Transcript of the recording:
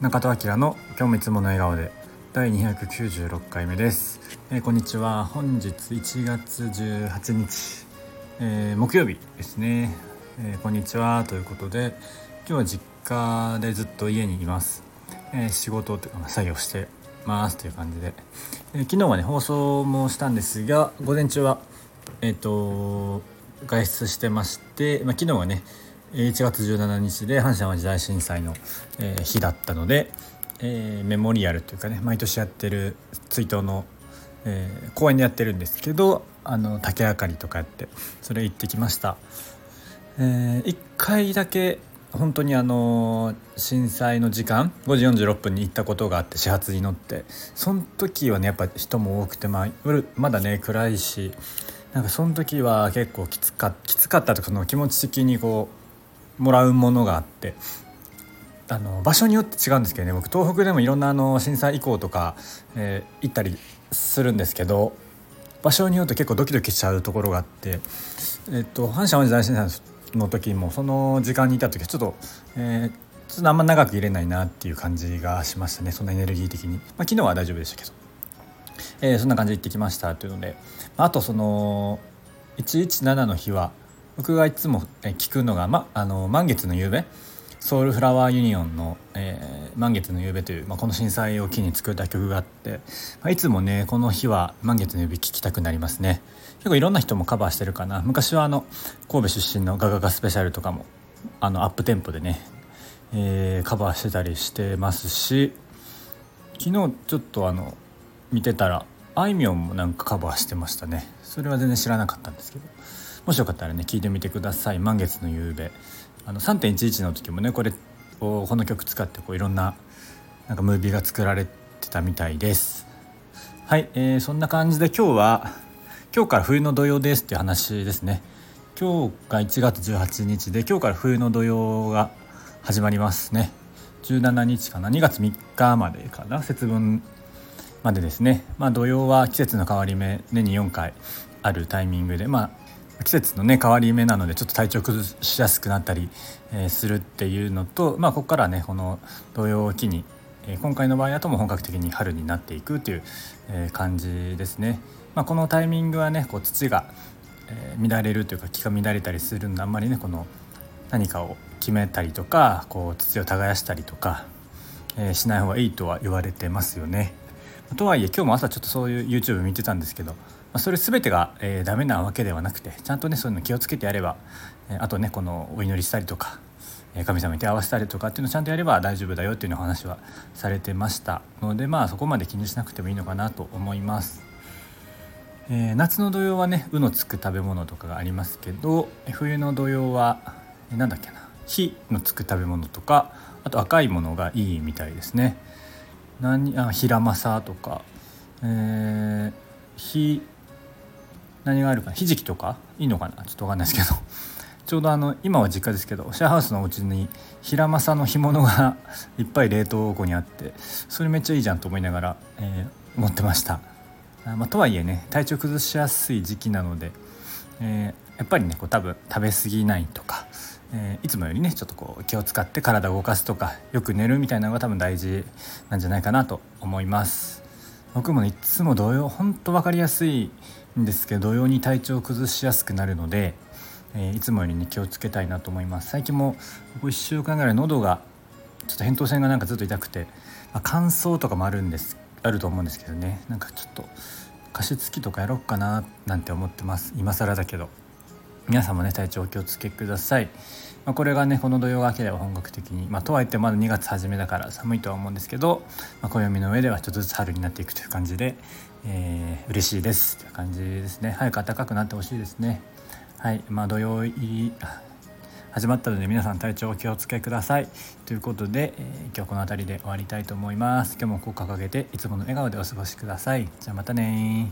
中戸明の今日もいつもの笑顔で。第296回目です、えー、こんにちは。本日1月18日、えー、木曜日ですね、えー、こんにちは。ということで今日は実家でずっと家にいます、え仕事というか作業してます。という感じで、え昨日はね放送もしたんですが午前中はえっ、と外出してまして、まあ、昨日はね1月17日で阪神・淡路大震災の、えー、日だったので、えー、メモリアルというかね毎年やってる追悼の、えー、公園でやってるんですけどあの竹あかりとかやってそれ行ってきました。えー、1回だけ本当にあの震災の時間5時46分に行ったことがあって始発に乗ってその時はねやっぱ人も多くて、まあ、まだね暗いしなんかその時は結構きつかきつかったとかその気持ち的にこうもらうものがあってあの場所によって違うんですけどね僕東北でもいろんなあの震災遺構とか、えー、行ったりするんですけど場所によって結構ドキドキしちゃうところがあって、えっと、阪神・淡路大震災の時もその時間にいた時はちょっと、えー、ちょっとあんま長く入れないなっていう感じがしましたねそんなエネルギー的に、まあ、昨日は大丈夫でしたけど、えー、そんな感じで行ってきましたというのであとその117の日は僕がいつも聞くのが、ま、あの満月の夕べソウルフラワーユニオンの「えー、満月の夕べ」という、まあ、この震災を機に作った曲があって、まあ、いつもねこの日は満月の夕べ聴きたくなりますね。結構いろんな人もカバーしてるかな。昔はあの神戸出身のガガガスペシャルとかもあのアップテンポでね、えー、カバーしてたりしてますし昨日ちょっとあの見てたらあいみょんもなんかカバーしてましたね。それは全然知らなかったんですけど。もしよかったらね聞いてみてください「満月の夕べ」あの3.11の時もねこれをこの曲使ってこういろんななんかムービーが作られてたみたいです。はい、えー、そんな感じで今日は今日から冬の土曜ですっていう話ですね。今日が1月18日で今日から冬の土曜が始まりますね。17日かな2月3日までかな節分までですね。まあ土曜は季節の変わり目年に4回あるタイミングでまあ季節のね変わり目なのでちょっと体調崩しやすくなったり、えー、するっていうのとまあここからねこの土曜を機に、えー、今回の場合だとも本格的に春になっていくっていう、えー、感じですね。まあ、このタイミングはねこう土が、えー、乱れるというか気が乱れたりするんであんまりねこの何かを決めたりとかこう土を耕したりとか、えー、しない方がいいとは言われてますよね。とはいえ今日も朝ちょっとそういう YouTube 見てたんですけどま、それ全てが、えー、ダメなわけではなくてちゃんとねそういうの気をつけてやれば、え、あとねこのお祈りしたりとか、え、神様に手を合わせたりとかっていうのをちゃんとやれば大丈夫だよっていうのお話はされてましたのでまあそこまで気にしなくてもいいのかなと思います。えー、夏の土用はね「う」のつく食べ物とかがありますけど冬の土用は何だっけな「火」のつく食べ物とかあと赤いものがいいみたいですね。何あヒラマサとか、えー、火何があるかひじきとか？いいのかな？ちょっと分かんないですけど。ちょうどあの今は実家ですけどシェアハウスのお家に平正の干物が いっぱい冷凍庫にあってそれめっちゃいいじゃんと思いながら、えー、思ってました。あ、まあ、とはいえね体調崩しやすい時期なので、えー、やっぱりねこう多分食べ過ぎないとか、えー、いつもよりねちょっとこう気を使って体を動かすとかよく寝るみたいなのが多分大事なんじゃないかなと思います。僕も、ね、いつも同様本当分かりやすいですけど同様に体調を崩しやすくなるので、えー、いつもよりに気をつけたいなと思います。最近もここ1週間ぐらい喉がちょっと扁桃腺がなんかずっと痛くて、まあ、乾燥とかもあるんですあると思うんですけどね。なんかちょっと加湿器とかやろうかななんて思ってます。今更だけど。皆さんもね体調お気をつけください、まあ、これがねこの土曜が明ければ本格的に、まあ、とはいってまだ2月初めだから寒いとは思うんですけど、まあ、暦の上ではちょっとずつ春になっていくという感じで、えー、嬉しいですという感じですね。早く暖かくなってほしいですね。はい。まあ土曜入り始まったので皆さん体調お気をつけください。ということで、えー、今日この辺りで終わりたいと思います。今日もこう掲げていつもの笑顔でお過ごしください。じゃあまたね